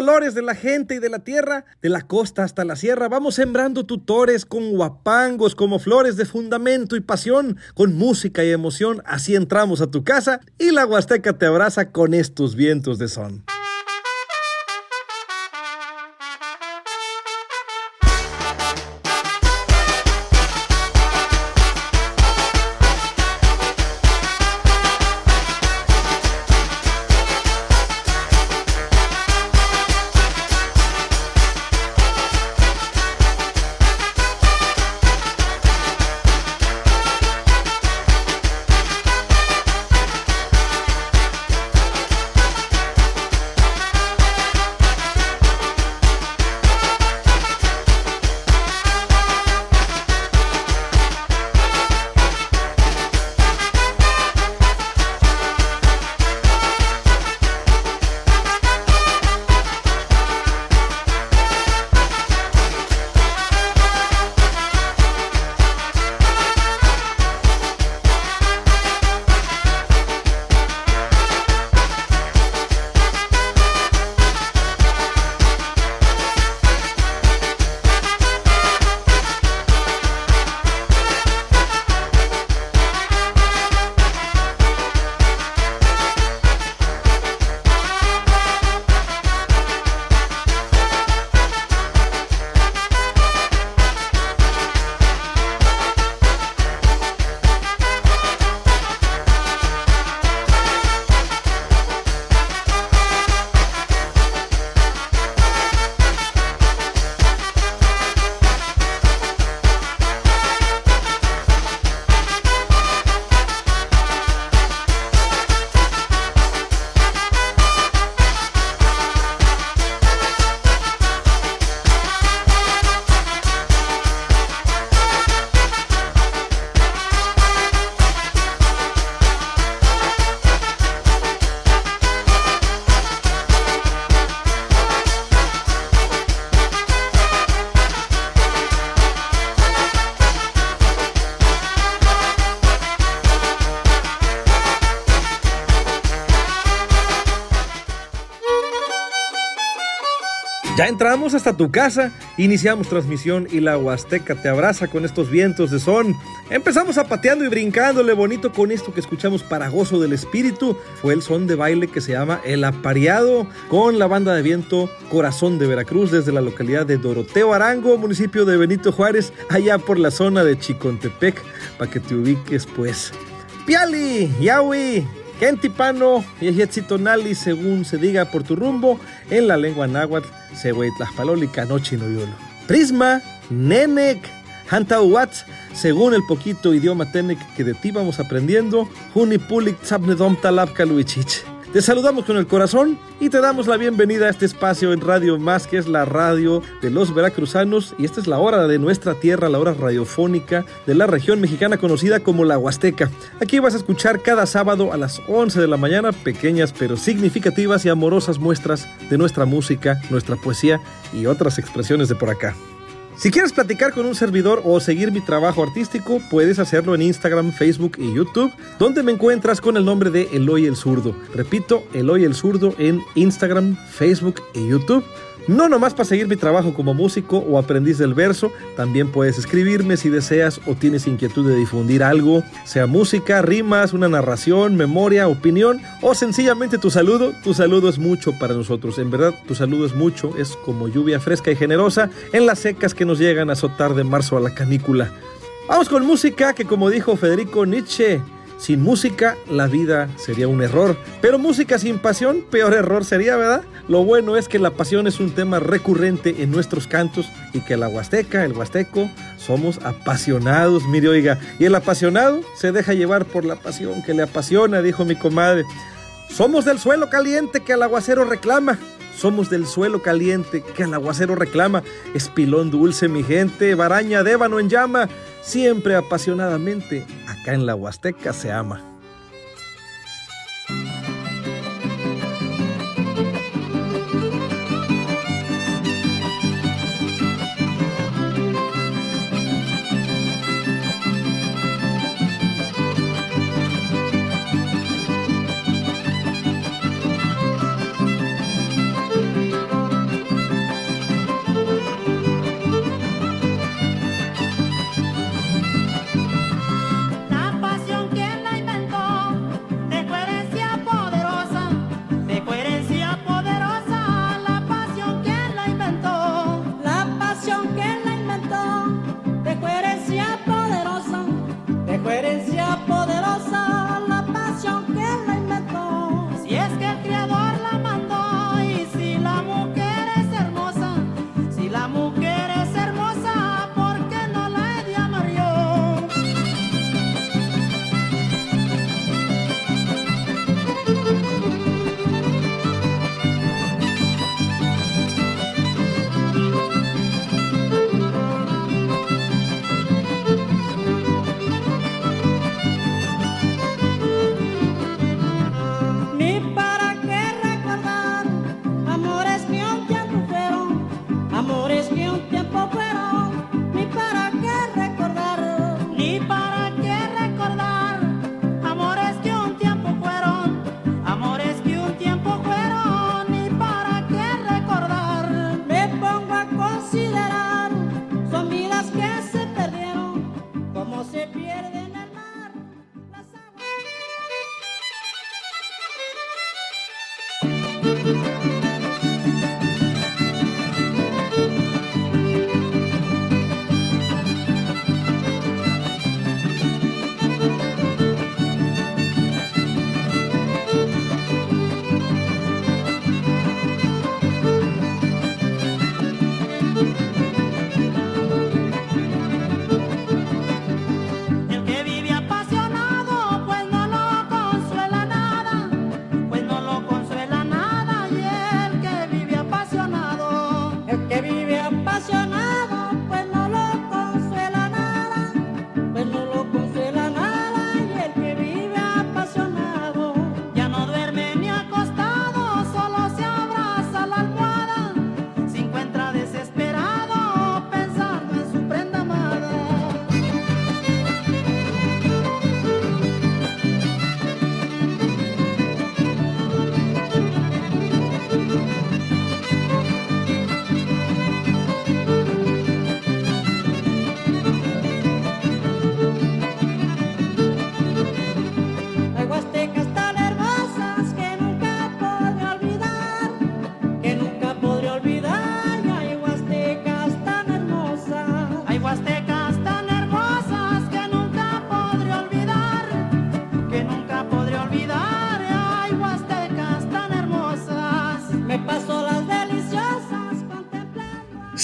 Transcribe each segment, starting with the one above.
De la gente y de la tierra, de la costa hasta la sierra, vamos sembrando tutores con guapangos como flores de fundamento y pasión, con música y emoción. Así entramos a tu casa y la Huasteca te abraza con estos vientos de son. Ya entramos hasta tu casa, iniciamos transmisión y la Huasteca te abraza con estos vientos de son. Empezamos zapateando y brincándole bonito con esto que escuchamos para gozo del espíritu. Fue el son de baile que se llama El Apareado con la banda de viento Corazón de Veracruz desde la localidad de Doroteo Arango, municipio de Benito Juárez, allá por la zona de Chicontepec, para que te ubiques pues. Piali, Yawi, Gentipano y Tonali, según se diga por tu rumbo, en la lengua náhuatl, Noyolo. Prisma, Nenec, Hantauwatz, según el poquito idioma Tenec que de ti vamos aprendiendo, Junipulik, Tzapnedom, Talab, Kaluichich. Te saludamos con el corazón y te damos la bienvenida a este espacio en Radio Más, que es la radio de los veracruzanos. Y esta es la hora de nuestra tierra, la hora radiofónica de la región mexicana conocida como la Huasteca. Aquí vas a escuchar cada sábado a las 11 de la mañana pequeñas pero significativas y amorosas muestras de nuestra música, nuestra poesía y otras expresiones de por acá. Si quieres platicar con un servidor o seguir mi trabajo artístico, puedes hacerlo en Instagram, Facebook y YouTube, donde me encuentras con el nombre de Eloy el Zurdo. Repito, Eloy el Zurdo en Instagram, Facebook y YouTube. No nomás para seguir mi trabajo como músico o aprendiz del verso, también puedes escribirme si deseas o tienes inquietud de difundir algo, sea música, rimas, una narración, memoria, opinión o sencillamente tu saludo. Tu saludo es mucho para nosotros, en verdad tu saludo es mucho, es como lluvia fresca y generosa en las secas que nos llegan a azotar de marzo a la canícula. Vamos con música que como dijo Federico Nietzsche, Sin música, la vida sería un error. Pero música sin pasión, peor error sería, ¿verdad? Lo bueno es que la pasión es un tema recurrente en nuestros cantos y que la huasteca, el huasteco, somos apasionados, mire oiga. Y el apasionado se deja llevar por la pasión que le apasiona, dijo mi comadre. Somos del suelo caliente que el aguacero reclama. Somos del suelo caliente que el aguacero reclama. Espilón dulce, mi gente, baraña de ébano en llama. Siempre apasionadamente, acá en la Huasteca se ama.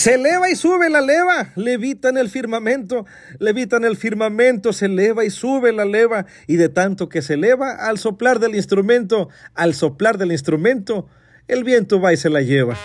Se eleva y sube la leva, levita en el firmamento, levita en el firmamento, se eleva y sube la leva, y de tanto que se eleva, al soplar del instrumento, al soplar del instrumento, el viento va y se la lleva.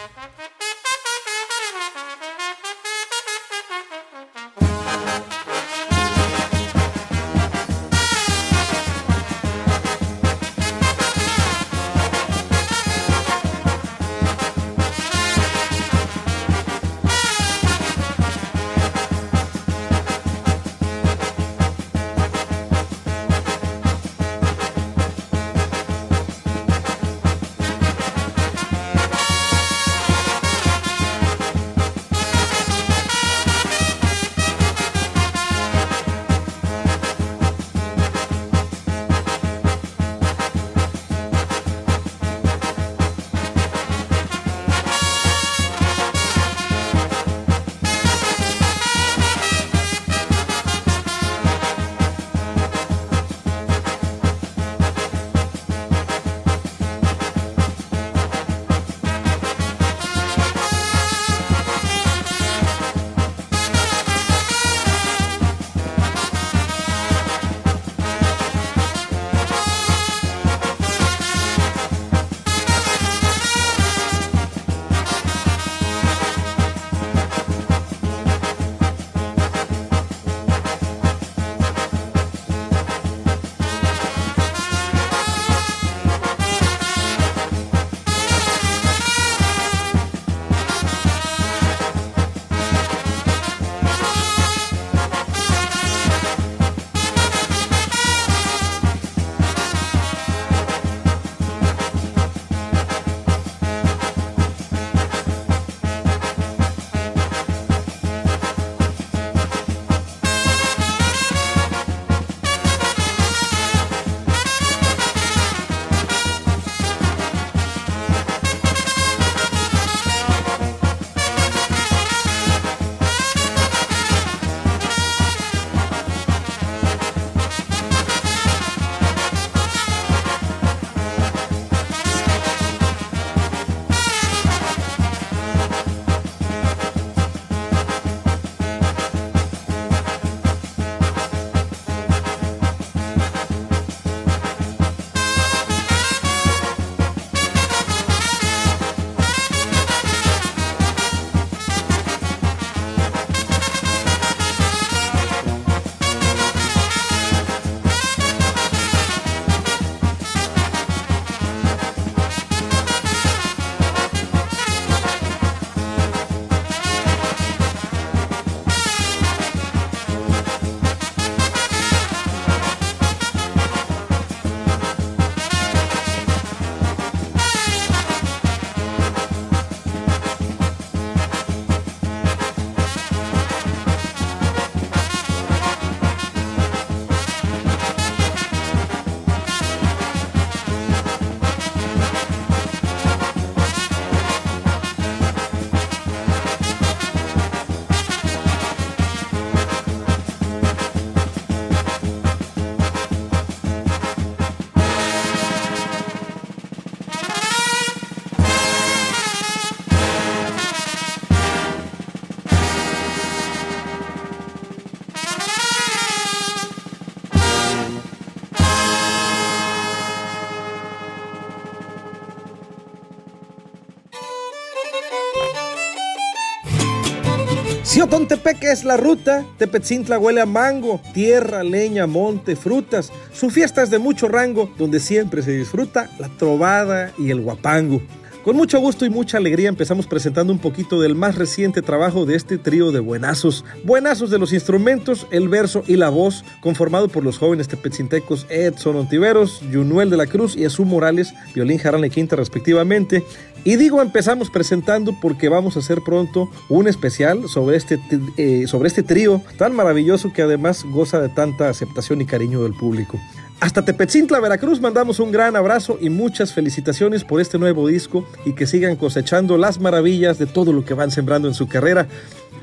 Xiotontepeque es la ruta, Tepetzintla huele a mango, tierra, leña, monte, frutas. Su fiesta es de mucho rango, donde siempre se disfruta la trovada y el guapango. Con mucho gusto y mucha alegría empezamos presentando un poquito del más reciente trabajo de este trío de buenazos. Buenazos de los instrumentos, el verso y la voz, conformado por los jóvenes tepetzintecos Edson Ontiveros, Junuel de la Cruz y Azú Morales, violín, jarana y quinta respectivamente. Y digo empezamos presentando porque vamos a hacer pronto un especial sobre este, eh, sobre este trío tan maravilloso que además goza de tanta aceptación y cariño del público. Hasta Tepetzintla, Veracruz, mandamos un gran abrazo y muchas felicitaciones por este nuevo disco y que sigan cosechando las maravillas de todo lo que van sembrando en su carrera.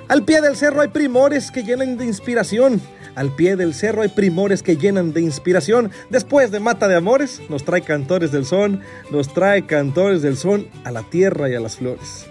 Al pie del cerro hay primores que llenan de inspiración. Al pie del cerro hay primores que llenan de inspiración. Después de Mata de Amores, nos trae cantores del son, nos trae cantores del son a la tierra y a las flores.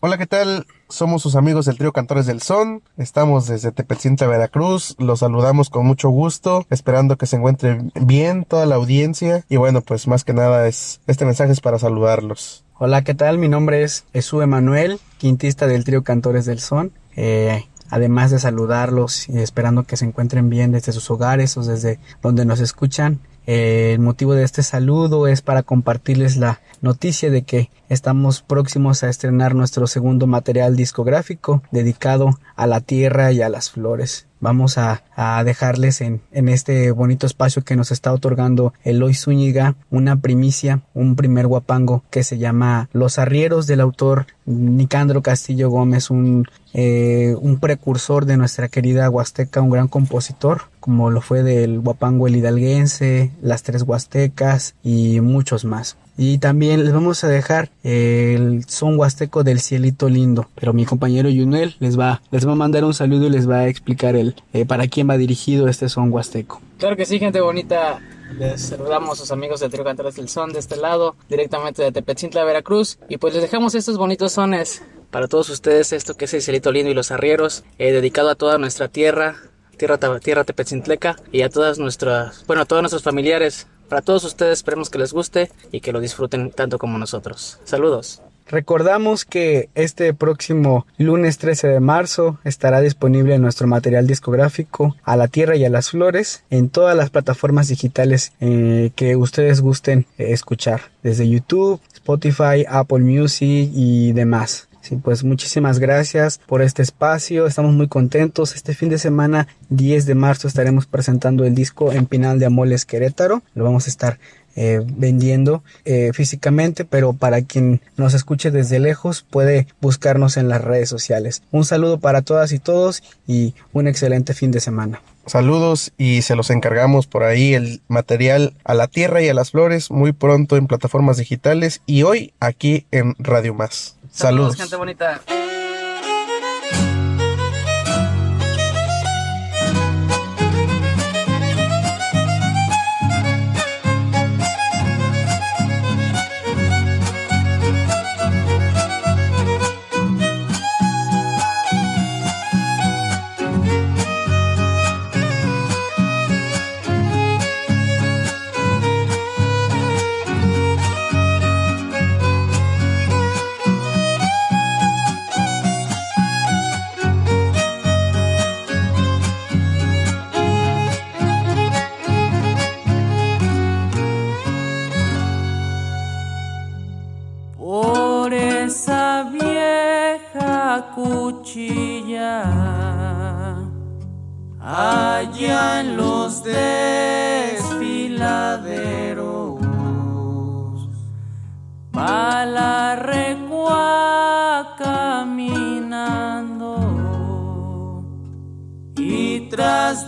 Hola, ¿qué tal? Somos sus amigos del trío Cantores del Son. Estamos desde Tepetzinta, Veracruz. Los saludamos con mucho gusto, esperando que se encuentre bien toda la audiencia. Y bueno, pues más que nada es este mensaje es para saludarlos. Hola, ¿qué tal? Mi nombre es Jesús Emanuel, quintista del trío Cantores del Son. Eh, además de saludarlos y esperando que se encuentren bien desde sus hogares o desde donde nos escuchan. Eh, el motivo de este saludo es para compartirles la noticia de que estamos próximos a estrenar nuestro segundo material discográfico dedicado a la tierra y a las flores. Vamos a, dejarles en, en, este bonito espacio que nos está otorgando Eloy Zúñiga una primicia, un primer guapango que se llama Los Arrieros del autor Nicandro Castillo Gómez, un, eh, un precursor de nuestra querida Huasteca, un gran compositor, como lo fue del guapango el hidalguense, las tres huastecas y muchos más. Y también les vamos a dejar el son huasteco del cielito lindo. Pero mi compañero Yunel les va, les va a mandar un saludo y les va a explicar el eh, para quién va dirigido este son huasteco. Claro que sí, gente bonita. Les saludamos a sus amigos del Trío Cantores del Son de este lado, directamente de Tepetzintla, Veracruz. Y pues les dejamos estos bonitos sones para todos ustedes, esto que es el cielito lindo y los arrieros, eh, dedicado a toda nuestra tierra, tierra, tierra tepetzintleca y a todas nuestras, bueno, a todos nuestros familiares para todos ustedes esperemos que les guste y que lo disfruten tanto como nosotros. Saludos. Recordamos que este próximo lunes 13 de marzo estará disponible nuestro material discográfico A la Tierra y a las Flores en todas las plataformas digitales eh, que ustedes gusten eh, escuchar, desde YouTube, Spotify, Apple Music y demás. Sí, pues muchísimas gracias por este espacio. Estamos muy contentos. Este fin de semana, 10 de marzo, estaremos presentando el disco en Pinal de Amoles Querétaro. Lo vamos a estar eh, vendiendo eh, físicamente, pero para quien nos escuche desde lejos puede buscarnos en las redes sociales. Un saludo para todas y todos y un excelente fin de semana. Saludos y se los encargamos por ahí el material a la tierra y a las flores muy pronto en plataformas digitales y hoy aquí en Radio Más. Saludos. gente bonita.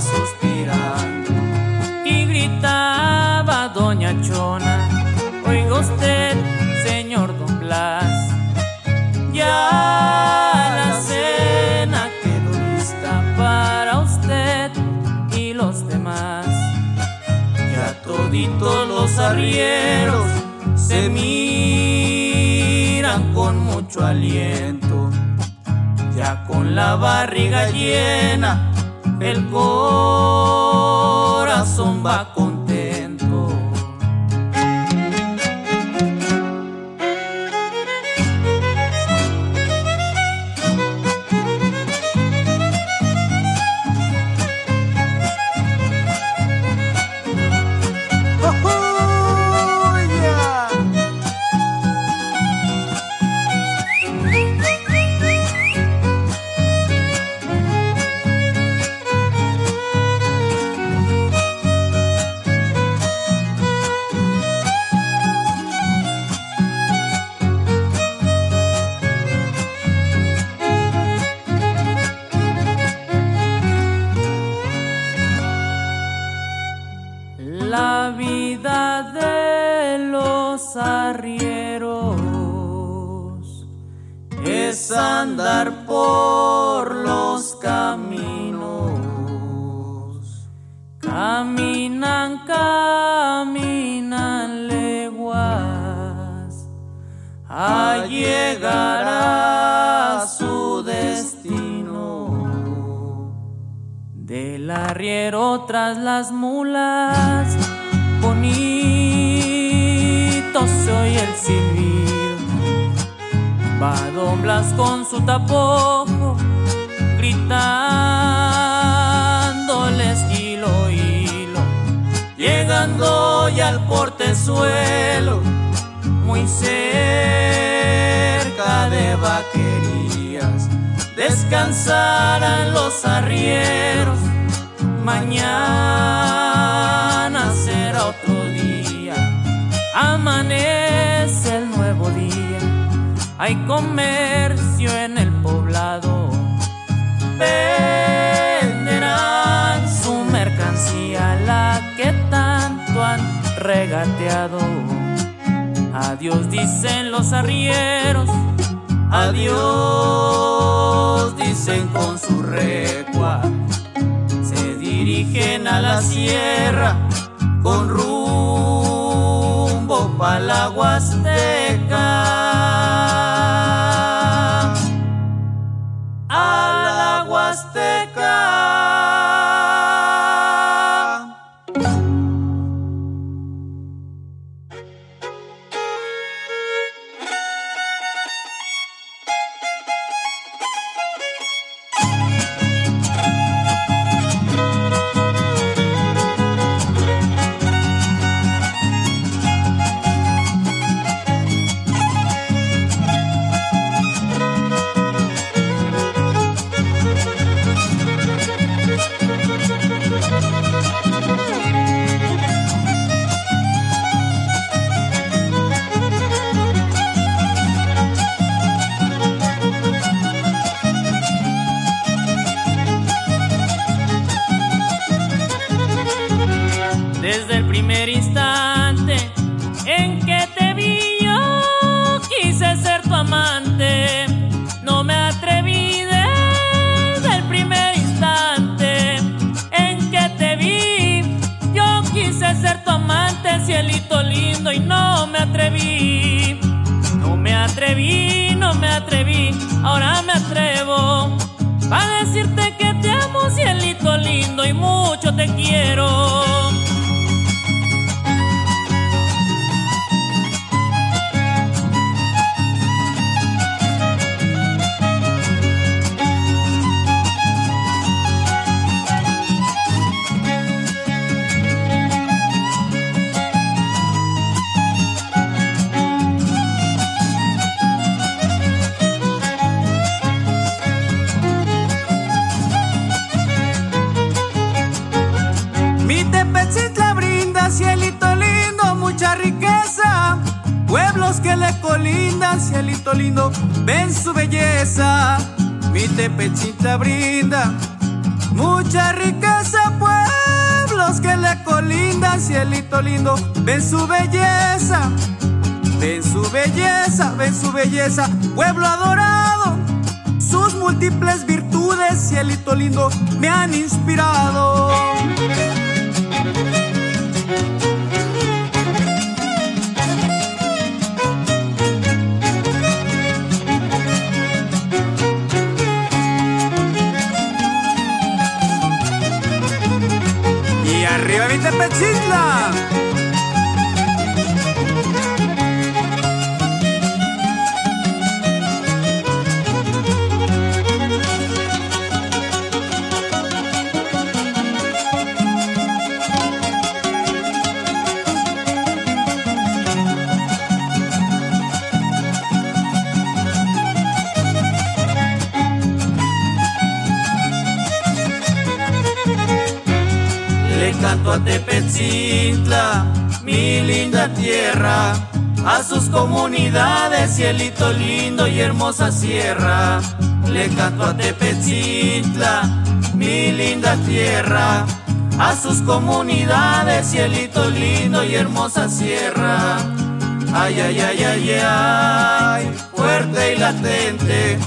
suspirando y gritando. Oiga usted, señor Don Blas, ya la cena quedó lista para usted y los demás. Ya toditos los arrieros se miran con mucho aliento, ya con la barriga llena, el corazón va contento. Tapojo, gritándoles hilo, hilo. Llegando ya al portezuelo, muy cerca de vaquerías descansarán los arrieros. Mañana será otro día, amanece el nuevo día. Hay comercio en el Adiós dicen los arrieros, adiós dicen con su recua. Se dirigen a la sierra con rumbo pa' la Huasteca. No me atreví desde el primer instante en que te vi. Yo quise ser tu amante, cielito lindo, y no me atreví. No me atreví, no me atreví, ahora me atrevo. Para decirte que te amo, cielito lindo, y mucho te quiero. Le colindan, cielito lindo, ven su belleza. Mi Tepetitla brinda, mucha riqueza. Pueblos que le colindan, cielito lindo, ven su belleza. belleza, ven su belleza, pueblo adorado. Sus múltiples virtudes, cielito lindo, me han inspirado. Y arriba mi linda tierra, a sus comunidades, cielito lindo y hermosa sierra. Le canto a Tepezintla, mi linda tierra, a sus comunidades, cielito lindo y hermosa sierra. Ay, ay, ay, ay, ay, fuerte y latente.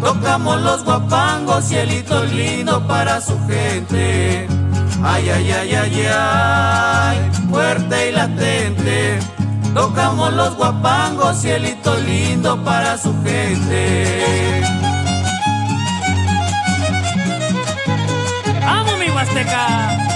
Tocamos los guapangos, cielito lindo para su gente. Ay, ay, ay, ay, ay, fuerte y latente. Tocamos los guapangos, cielito lindo para su gente. ¡Amo mi Huasteca!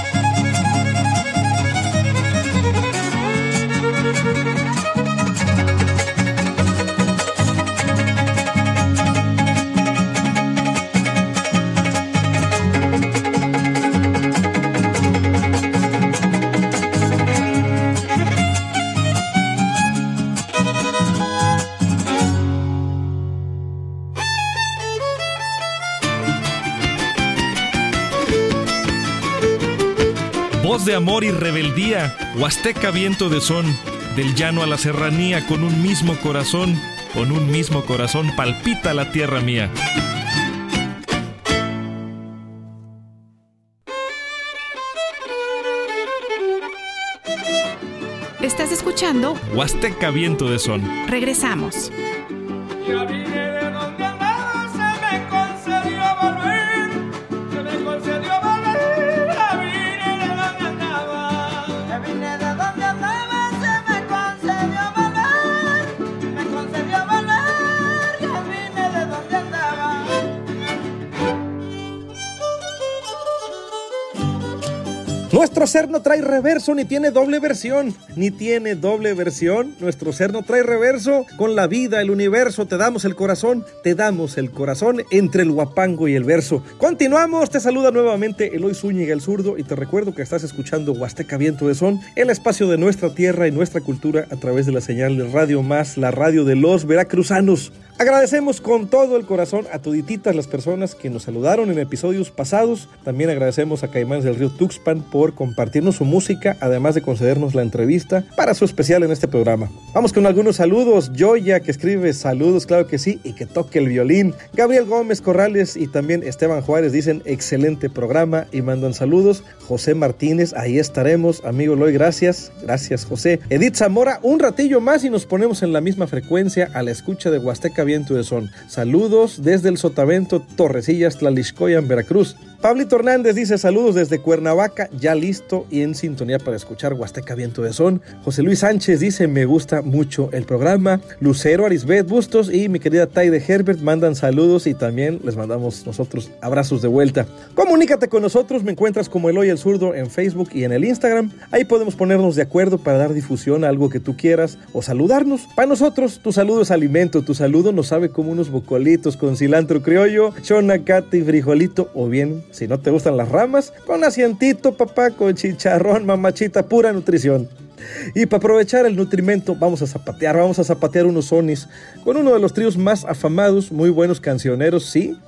De amor y rebeldía, Huasteca viento de son, del llano a la serranía, con un mismo corazón, con un mismo corazón palpita la tierra mía. Estás escuchando Huasteca viento de son. Regresamos. Ya vine Nuestro ser no trae reverso ni tiene doble versión, ni tiene doble versión. Nuestro ser no trae reverso. Con la vida, el universo, te damos el corazón, te damos el corazón entre el guapango y el verso. Continuamos, te saluda nuevamente Eloy Zúñiga el zurdo y te recuerdo que estás escuchando Huasteca Viento de Son, el espacio de nuestra tierra y nuestra cultura a través de la señal de Radio Más, la radio de los veracruzanos. Agradecemos con todo el corazón a todititas las personas que nos saludaron en episodios pasados. También agradecemos a Caimanes del Río Tuxpan por compartirnos su música, además de concedernos la entrevista para su especial en este programa. Vamos con algunos saludos. Joya, que escribe saludos, claro que sí, y que toque el violín. Gabriel Gómez Corrales y también Esteban Juárez dicen excelente programa y mandan saludos. José Martínez, ahí estaremos. Amigo Loy, gracias. Gracias, José. Edith Zamora, un ratillo más y nos ponemos en la misma frecuencia a la escucha de Huasteca Viento de Son. Saludos desde el Sotavento, Torrecillas, Tlalixcoya, en Veracruz. Pablito Hernández dice saludos desde Cuernavaca, ya listo y en sintonía para escuchar Huasteca Viento de Son. José Luis Sánchez dice me gusta mucho el programa. Lucero Arisbet Bustos y mi querida Taide Herbert mandan saludos y también les mandamos nosotros abrazos de vuelta. Comunícate con nosotros, me encuentras como Eloy el Zurdo en Facebook y en el Instagram. Ahí podemos ponernos de acuerdo para dar difusión a algo que tú quieras o saludarnos. Para nosotros, tu saludo es alimento, tu saludo nos sabe como unos bocolitos con cilantro criollo, chonacate y frijolito o bien si no te gustan las ramas, con asientito, papá, con chicharrón, mamachita, pura nutrición. Y para aprovechar el nutrimento, vamos a zapatear, vamos a zapatear unos sonis con uno de los tríos más afamados, muy buenos cancioneros, sí,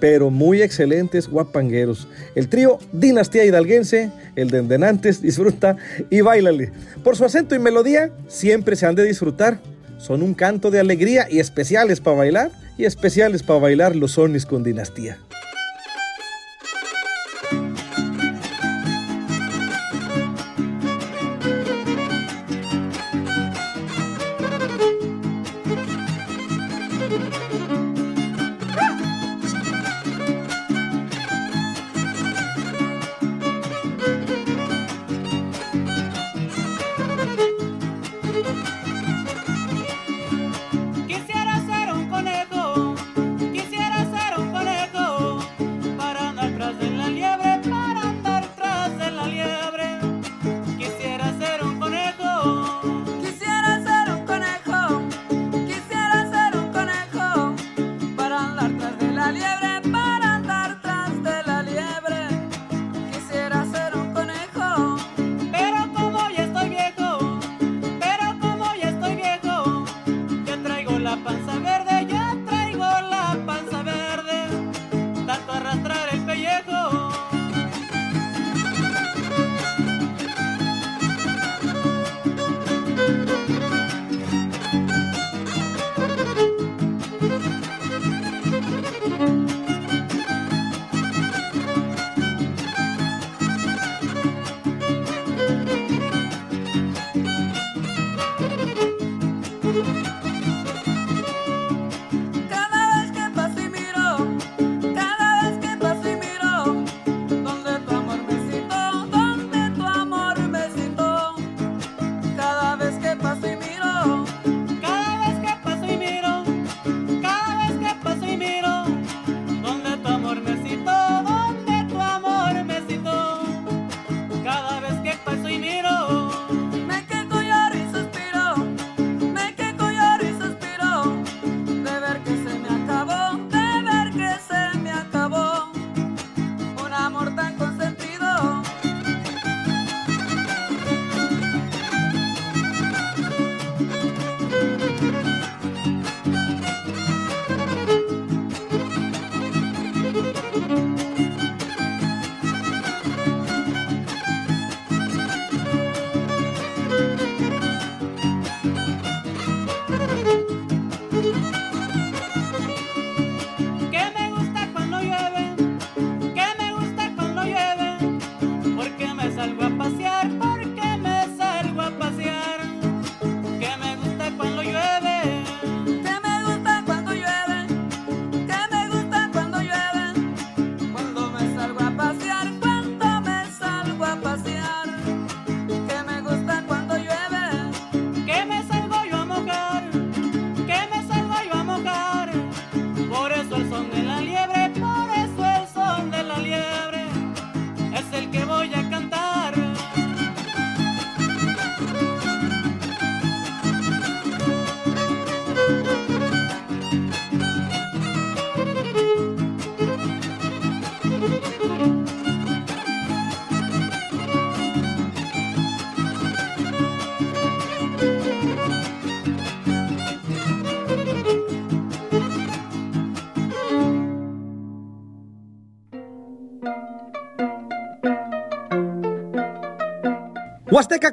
pero muy excelentes guapangueros. El trío Dinastía Hidalguense, el de Endenantes, disfruta y bailale. Por su acento y melodía, siempre se han de disfrutar. Son un canto de alegría y especiales para bailar, y especiales para bailar los sonis con Dinastía.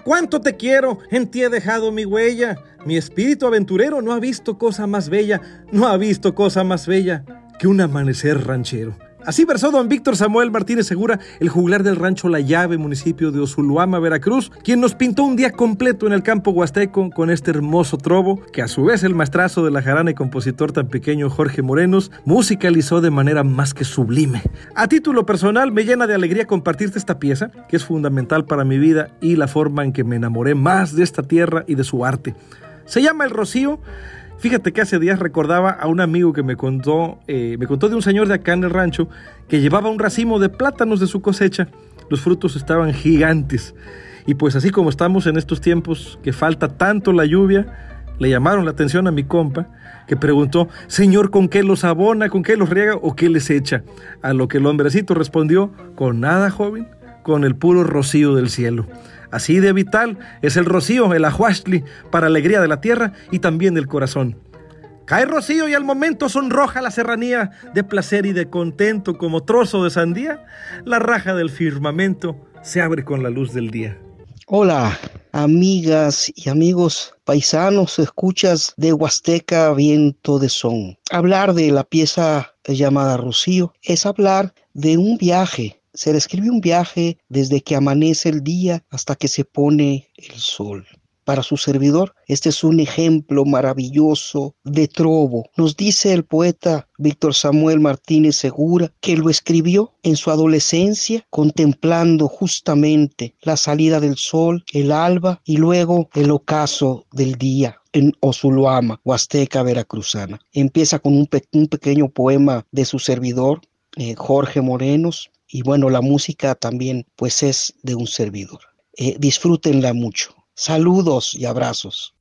Cuánto te quiero, en ti he dejado mi huella. Mi espíritu aventurero no ha visto cosa más bella, no ha visto cosa más bella que un amanecer ranchero. Así versó don Víctor Samuel Martínez Segura, el juglar del rancho La Llave, municipio de Osuluama, Veracruz, quien nos pintó un día completo en el campo huasteco con este hermoso trobo, que a su vez el maestrazo de la jarana y compositor tan pequeño Jorge Morenos musicalizó de manera más que sublime. A título personal, me llena de alegría compartirte esta pieza, que es fundamental para mi vida y la forma en que me enamoré más de esta tierra y de su arte. Se llama El Rocío Fíjate que hace días recordaba a un amigo que me contó, eh, me contó de un señor de acá en el rancho que llevaba un racimo de plátanos de su cosecha. Los frutos estaban gigantes. Y pues así como estamos en estos tiempos que falta tanto la lluvia, le llamaron la atención a mi compa, que preguntó, Señor, ¿con qué los abona, con qué los riega o qué les echa? A lo que el hombrecito respondió, con nada, joven, con el puro rocío del cielo. Así de vital es el rocío, el ajuastli, para alegría de la tierra y también del corazón. Cae rocío y al momento sonroja la serranía de placer y de contento como trozo de sandía. La raja del firmamento se abre con la luz del día. Hola, amigas y amigos paisanos, escuchas de Huasteca Viento de Son. Hablar de la pieza llamada Rocío es hablar de un viaje se describe un viaje desde que amanece el día hasta que se pone el sol. Para su servidor, este es un ejemplo maravilloso de trobo. Nos dice el poeta Víctor Samuel Martínez Segura que lo escribió en su adolescencia contemplando justamente la salida del sol, el alba y luego el ocaso del día en Osuluama, Huasteca Veracruzana. Empieza con un, pequeño poema de su servidor, eh, Jorge Morenos, y bueno, la música también pues es de un servidor. Eh, disfrútenla mucho. Saludos y abrazos.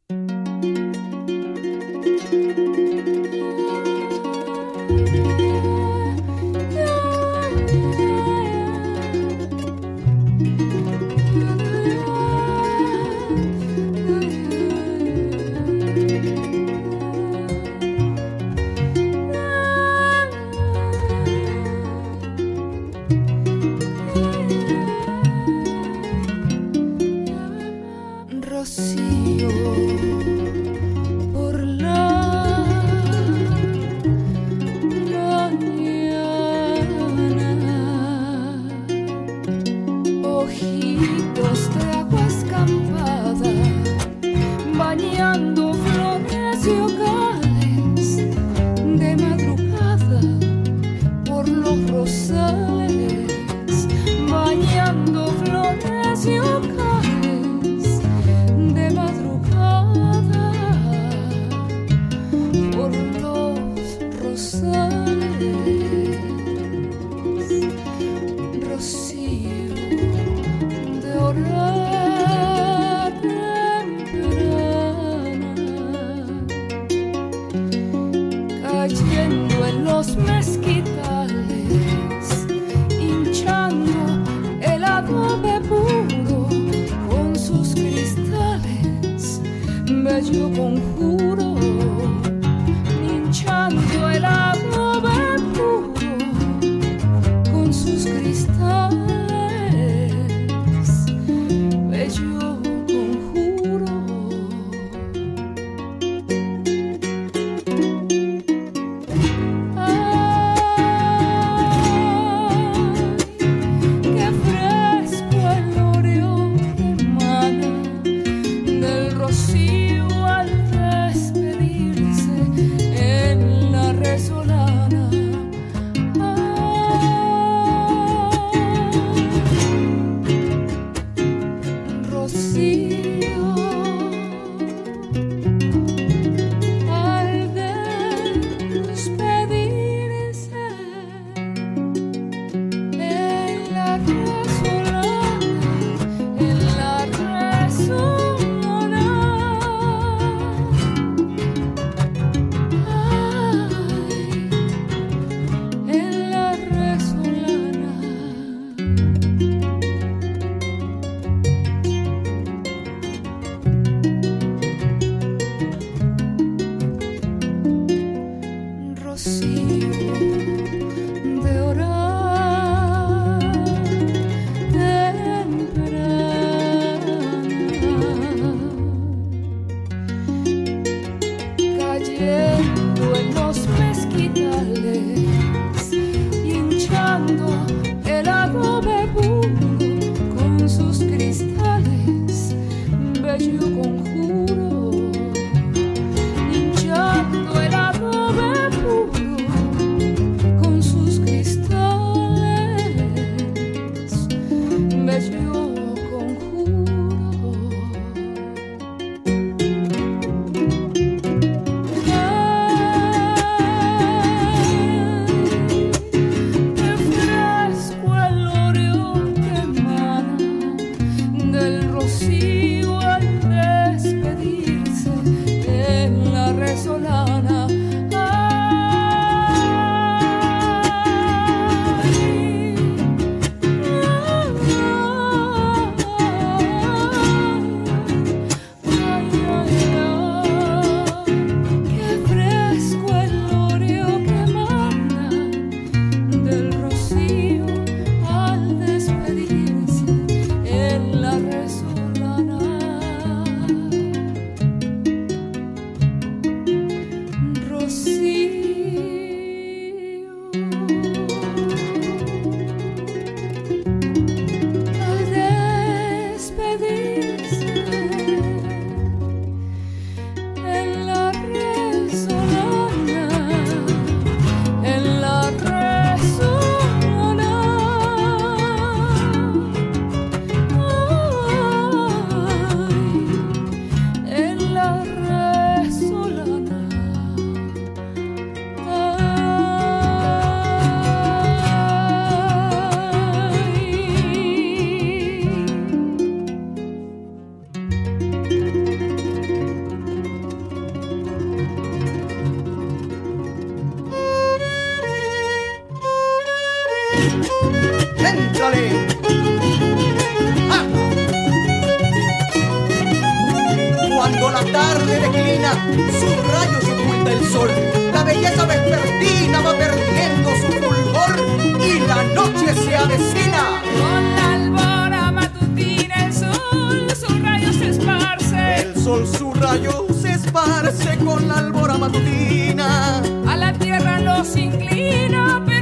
Cuando la tarde declina, sus rayos oculta el sol. La belleza vespertina va perdiendo su fulgor y la noche se avecina. Con la albora matutina el sol, su rayo se esparce. El sol, su rayo se esparce con la albora matutina. A la tierra los inclina. pero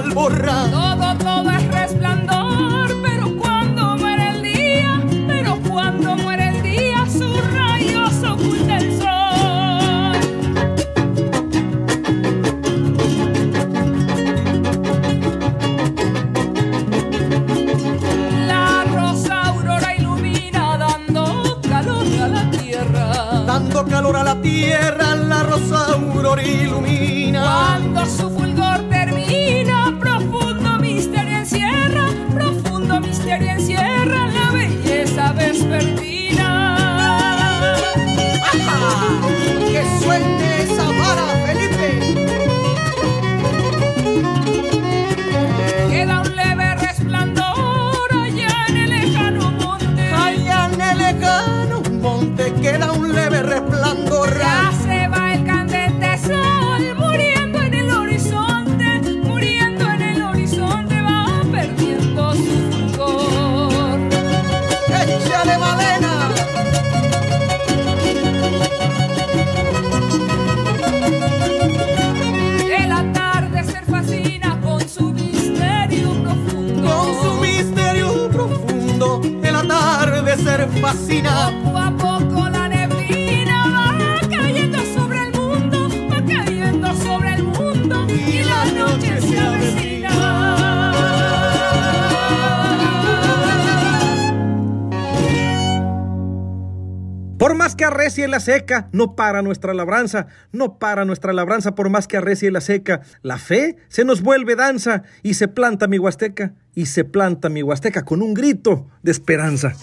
albor la seca, no para nuestra labranza, no para nuestra labranza, por más que arrecie la seca. La fe se nos vuelve danza y se planta mi huasteca, y se planta mi huasteca con un grito de esperanza.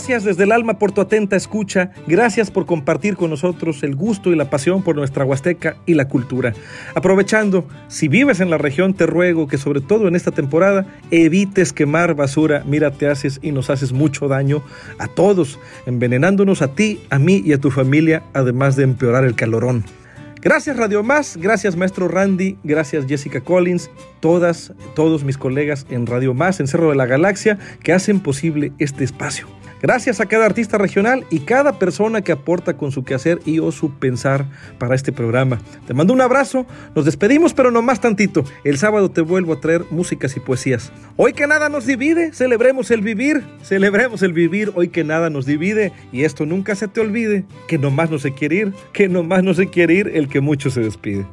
Gracias desde el alma por tu atenta escucha. Gracias por compartir con nosotros el gusto y la pasión por nuestra Huasteca y la cultura. Aprovechando, si vives en la región, te ruego que sobre todo en esta temporada evites quemar basura. Mira, te haces y nos haces mucho daño a todos, envenenándonos a ti, a mí y a tu familia, además de empeorar el calorón. Gracias Radio Más, gracias Maestro Randy, gracias Jessica Collins, todas, todos mis colegas en Radio Más, en Cerro de la Galaxia, que hacen posible este espacio. Gracias a cada artista regional y cada persona que aporta con su quehacer y o su pensar para este programa. Te mando un abrazo, nos despedimos pero no más tantito. El sábado te vuelvo a traer músicas y poesías. Hoy que nada nos divide, celebremos el vivir, celebremos el vivir, hoy que nada nos divide y esto nunca se te olvide, que nomás no se quiere ir, que nomás no se quiere ir el que mucho se despide.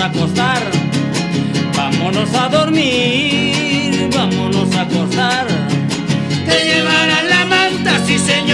a acostar, vámonos a dormir, vámonos a acostar. Te llevarán la manta, sí señor.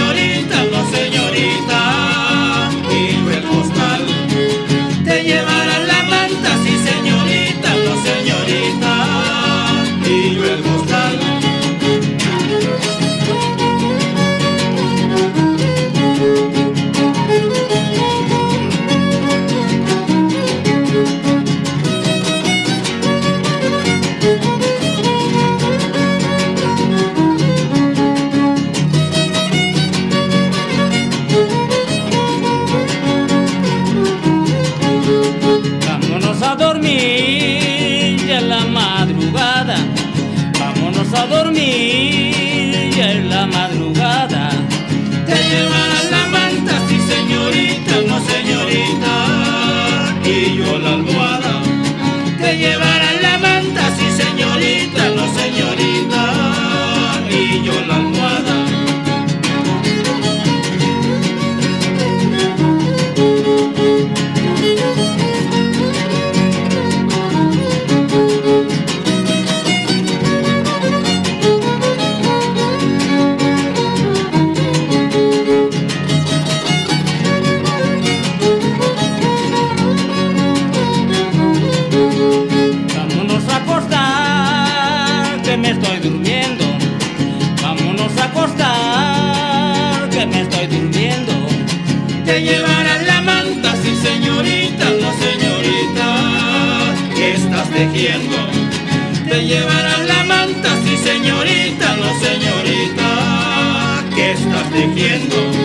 Te llevarán la manta, sí señorita, no señorita, que estás tejiendo.